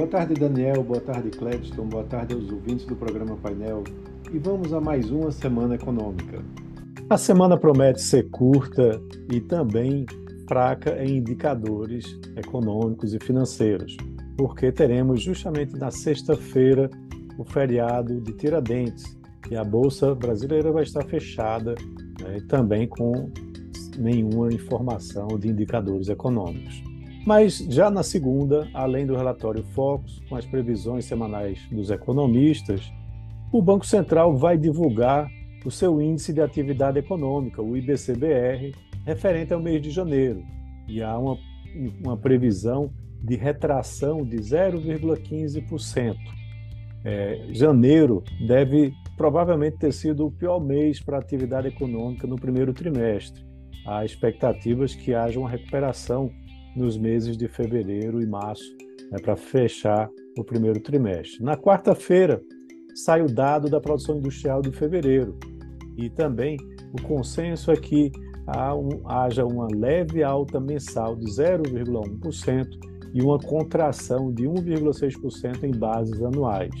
Boa tarde, Daniel. Boa tarde, Cledston. Boa tarde aos ouvintes do programa Painel. E vamos a mais uma semana econômica. A semana promete ser curta e também fraca em indicadores econômicos e financeiros, porque teremos justamente na sexta-feira o feriado de Tiradentes e a Bolsa Brasileira vai estar fechada né, também com nenhuma informação de indicadores econômicos. Mas já na segunda, além do relatório Focus, com as previsões semanais dos economistas, o Banco Central vai divulgar o seu índice de atividade econômica, o IBCBR, referente ao mês de janeiro. E há uma, uma previsão de retração de 0,15%. É, janeiro deve provavelmente ter sido o pior mês para a atividade econômica no primeiro trimestre. Há expectativas que haja uma recuperação nos meses de fevereiro e março né, para fechar o primeiro trimestre. Na quarta-feira, sai o dado da produção industrial de fevereiro e também o consenso é que haja uma leve alta mensal de 0,1% e uma contração de 1,6% em bases anuais.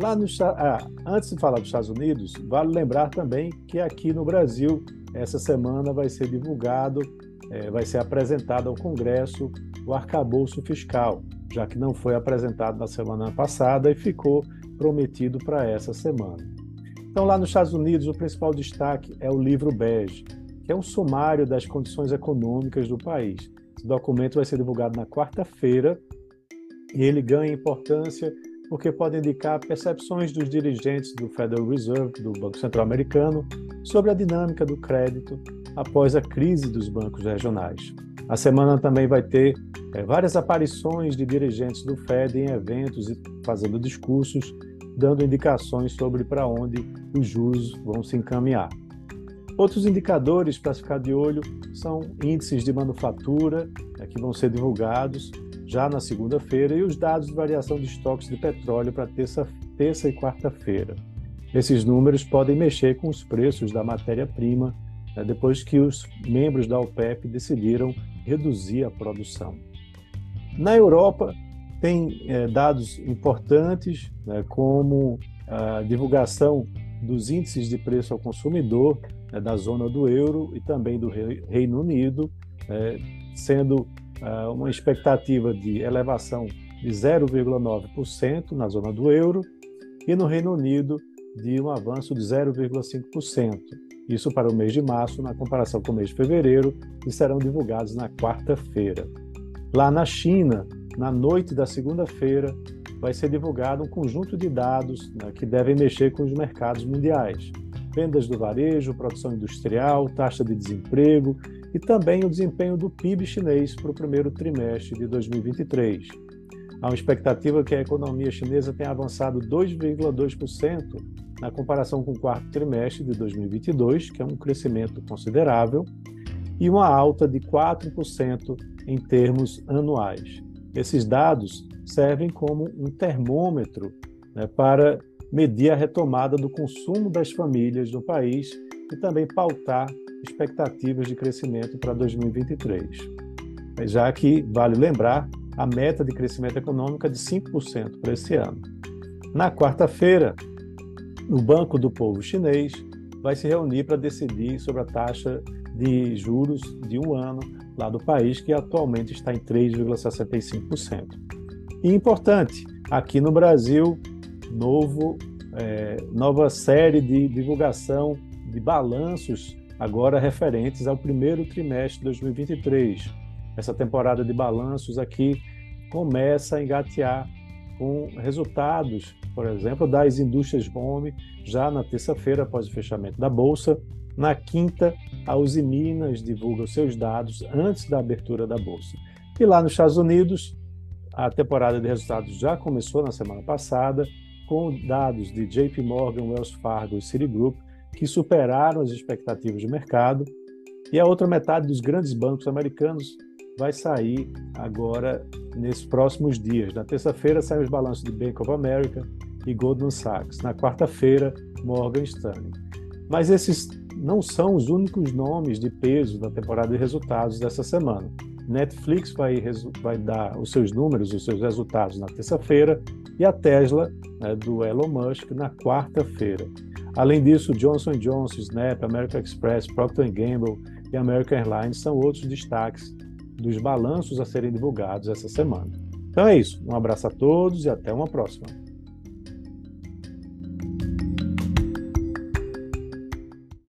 Lá no, ah, antes de falar dos Estados Unidos, vale lembrar também que aqui no Brasil, essa semana vai ser divulgado é, vai ser apresentado ao Congresso o arcabouço fiscal, já que não foi apresentado na semana passada e ficou prometido para essa semana. Então, lá nos Estados Unidos, o principal destaque é o livro bege, que é um sumário das condições econômicas do país. Esse documento vai ser divulgado na quarta-feira e ele ganha importância porque pode indicar percepções dos dirigentes do Federal Reserve, do Banco Central Americano, sobre a dinâmica do crédito após a crise dos bancos regionais. A semana também vai ter é, várias aparições de dirigentes do Fed em eventos e fazendo discursos, dando indicações sobre para onde os juros vão se encaminhar. Outros indicadores para ficar de olho são índices de manufatura, é, que vão ser divulgados já na segunda-feira, e os dados de variação de estoques de petróleo para terça, terça e quarta-feira. Esses números podem mexer com os preços da matéria-prima né, depois que os membros da OPEP decidiram reduzir a produção. Na Europa, tem é, dados importantes, né, como a divulgação dos índices de preço ao consumidor né, da zona do euro e também do Reino Unido, é, sendo é, uma expectativa de elevação de 0,9% na zona do euro e no Reino Unido de um avanço de 0,5%. Isso para o mês de março, na comparação com o mês de fevereiro, e serão divulgados na quarta-feira. Lá na China, na noite da segunda-feira, vai ser divulgado um conjunto de dados né, que devem mexer com os mercados mundiais. Vendas do varejo, produção industrial, taxa de desemprego e também o desempenho do PIB chinês para o primeiro trimestre de 2023. Há uma expectativa que a economia chinesa tenha avançado 2,2% na comparação com o quarto trimestre de 2022, que é um crescimento considerável, e uma alta de 4% em termos anuais. Esses dados servem como um termômetro né, para medir a retomada do consumo das famílias no país e também pautar expectativas de crescimento para 2023. Já que, vale lembrar, a meta de crescimento econômico é de 5% para esse ano. Na quarta-feira, o Banco do Povo Chinês vai se reunir para decidir sobre a taxa de juros de um ano lá do país, que atualmente está em 3,65%. E importante, aqui no Brasil, novo, é, nova série de divulgação de balanços agora referentes ao primeiro trimestre de 2023 essa temporada de balanços aqui começa a engatear com resultados, por exemplo, das indústrias home, já na terça-feira, após o fechamento da Bolsa. Na quinta, a Uzi Minas divulga os seus dados antes da abertura da Bolsa. E lá nos Estados Unidos, a temporada de resultados já começou na semana passada, com dados de JP Morgan, Wells Fargo e Citigroup, que superaram as expectativas de mercado, e a outra metade dos grandes bancos americanos vai sair agora nesses próximos dias. Na terça-feira saem os balanços de Bank of America e Goldman Sachs. Na quarta-feira, Morgan Stanley. Mas esses não são os únicos nomes de peso da temporada de resultados dessa semana. Netflix vai, vai dar os seus números, os seus resultados na terça-feira e a Tesla, né, do Elon Musk, na quarta-feira. Além disso, Johnson Johnson, Snap, American Express, Procter Gamble e American Airlines são outros destaques dos balanços a serem divulgados essa semana. Então é isso. Um abraço a todos e até uma próxima.